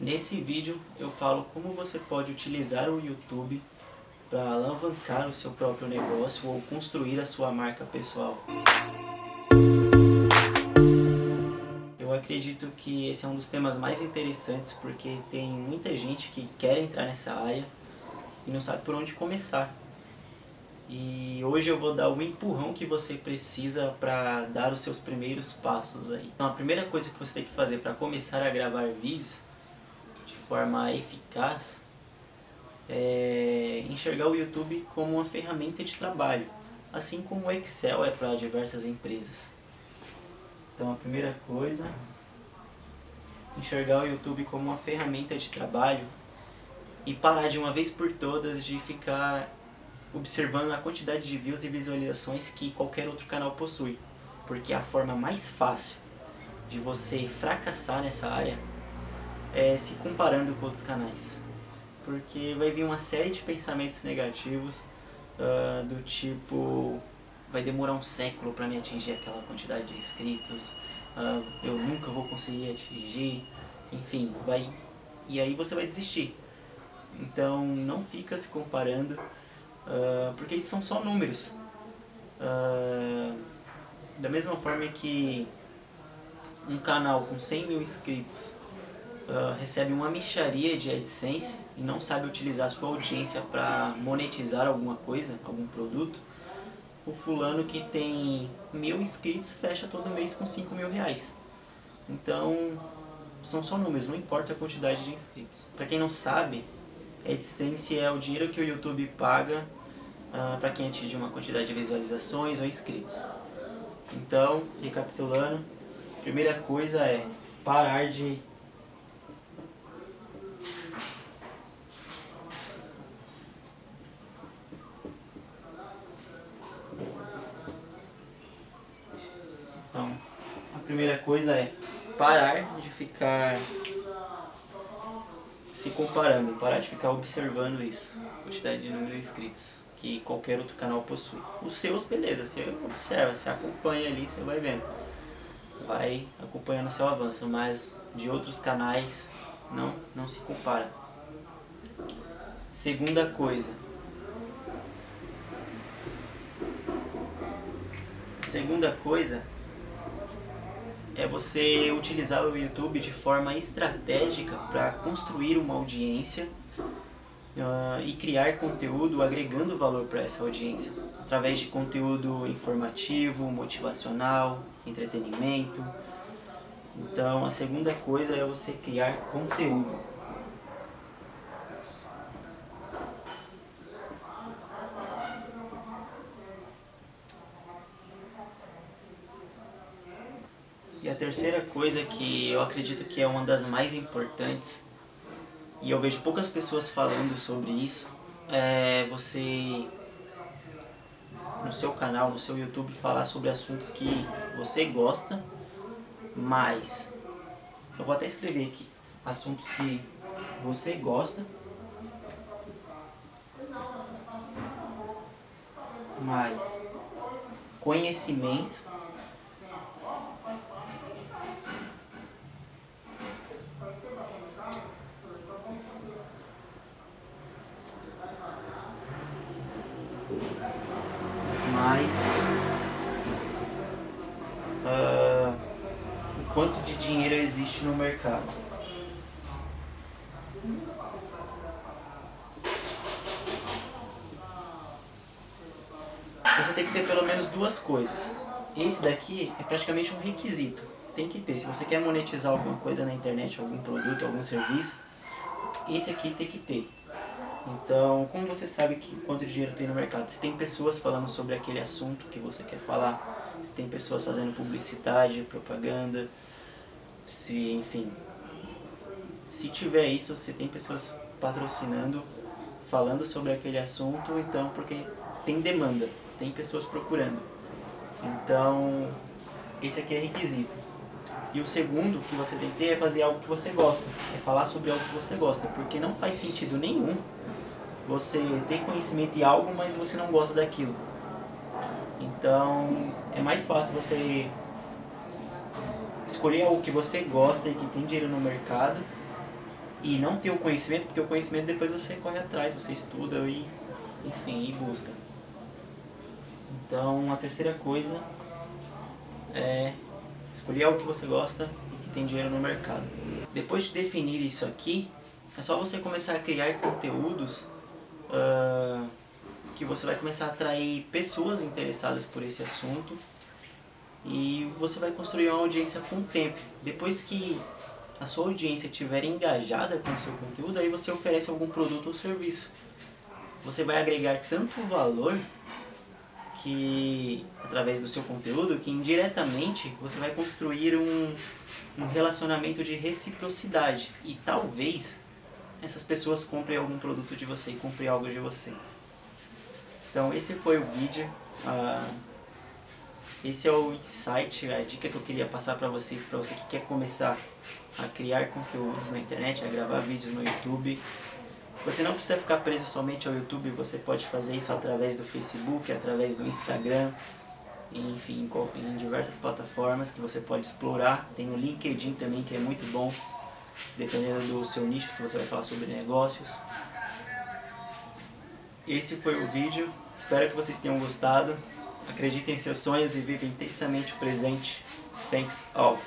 Nesse vídeo eu falo como você pode utilizar o YouTube para alavancar o seu próprio negócio ou construir a sua marca pessoal. Eu acredito que esse é um dos temas mais interessantes porque tem muita gente que quer entrar nessa área e não sabe por onde começar. E hoje eu vou dar o empurrão que você precisa para dar os seus primeiros passos aí. Então a primeira coisa que você tem que fazer para começar a gravar vídeos forma eficaz é enxergar o YouTube como uma ferramenta de trabalho, assim como o Excel é para diversas empresas. Então a primeira coisa, enxergar o YouTube como uma ferramenta de trabalho e parar de uma vez por todas de ficar observando a quantidade de views e visualizações que qualquer outro canal possui. Porque a forma mais fácil de você fracassar nessa área é, se comparando com outros canais. Porque vai vir uma série de pensamentos negativos uh, do tipo vai demorar um século para me atingir aquela quantidade de inscritos, uh, eu nunca vou conseguir atingir, enfim, vai e aí você vai desistir. Então não fica se comparando, uh, porque isso são só números. da mesma forma que um canal com 100 mil inscritos recebe uma micharia de AdSense e não sabe utilizar sua audiência para monetizar alguma coisa, algum produto, o fulano que tem mil inscritos fecha todo mês com 5 mil reais. Então, são só números, não importa a quantidade de inscritos. Para quem não sabe, AdSense é o dinheiro que o YouTube paga uh, para quem atinge uma quantidade de visualizações ou inscritos. Então, recapitulando, primeira coisa é parar de primeira coisa é parar de ficar se comparando, parar de ficar observando isso, quantidade de número de inscritos que qualquer outro canal possui. Os seus, beleza, você observa, você acompanha ali, você vai vendo, vai acompanhando o seu avanço, mas de outros canais não, não se compara. Segunda coisa, segunda coisa é você utilizar o YouTube de forma estratégica para construir uma audiência uh, e criar conteúdo agregando valor para essa audiência, através de conteúdo informativo, motivacional, entretenimento. Então, a segunda coisa é você criar conteúdo. A terceira coisa que eu acredito que é uma das mais importantes, e eu vejo poucas pessoas falando sobre isso, é você no seu canal, no seu YouTube, falar sobre assuntos que você gosta, mas eu vou até escrever aqui assuntos que você gosta, mais conhecimento mais uh, o quanto de dinheiro existe no mercado. Você tem que ter pelo menos duas coisas. Esse daqui é praticamente um requisito. Tem que ter. Se você quer monetizar alguma coisa na internet, algum produto, algum serviço, esse aqui tem que ter. Então, como você sabe que quanto dinheiro tem no mercado? Se tem pessoas falando sobre aquele assunto que você quer falar, se tem pessoas fazendo publicidade, propaganda, se, enfim, se tiver isso, se tem pessoas patrocinando, falando sobre aquele assunto, então porque tem demanda, tem pessoas procurando. Então, esse aqui é requisito. E o segundo que você tem que ter é fazer algo que você gosta, é falar sobre algo que você gosta, porque não faz sentido nenhum você ter conhecimento de algo, mas você não gosta daquilo. Então, é mais fácil você escolher algo que você gosta e que tem dinheiro no mercado e não ter o conhecimento, porque o conhecimento depois você corre atrás, você estuda e, enfim, e busca. Então, a terceira coisa é escolher algo que você gosta e que tem dinheiro no mercado. Depois de definir isso aqui, é só você começar a criar conteúdos uh, que você vai começar a atrair pessoas interessadas por esse assunto e você vai construir uma audiência com o tempo. Depois que a sua audiência estiver engajada com o seu conteúdo, aí você oferece algum produto ou serviço. Você vai agregar tanto valor que através do seu conteúdo que indiretamente você vai construir um, um relacionamento de reciprocidade e talvez essas pessoas comprem algum produto de você e comprem algo de você. Então esse foi o vídeo. Uh, esse é o insight, a dica que eu queria passar para vocês, para você que quer começar a criar conteúdos na internet, a gravar vídeos no YouTube. Você não precisa ficar preso somente ao YouTube, você pode fazer isso através do Facebook, através do Instagram, enfim, em diversas plataformas que você pode explorar. Tem o LinkedIn também que é muito bom, dependendo do seu nicho, se você vai falar sobre negócios. Esse foi o vídeo, espero que vocês tenham gostado. Acredite em seus sonhos e viva intensamente o presente. Thanks all.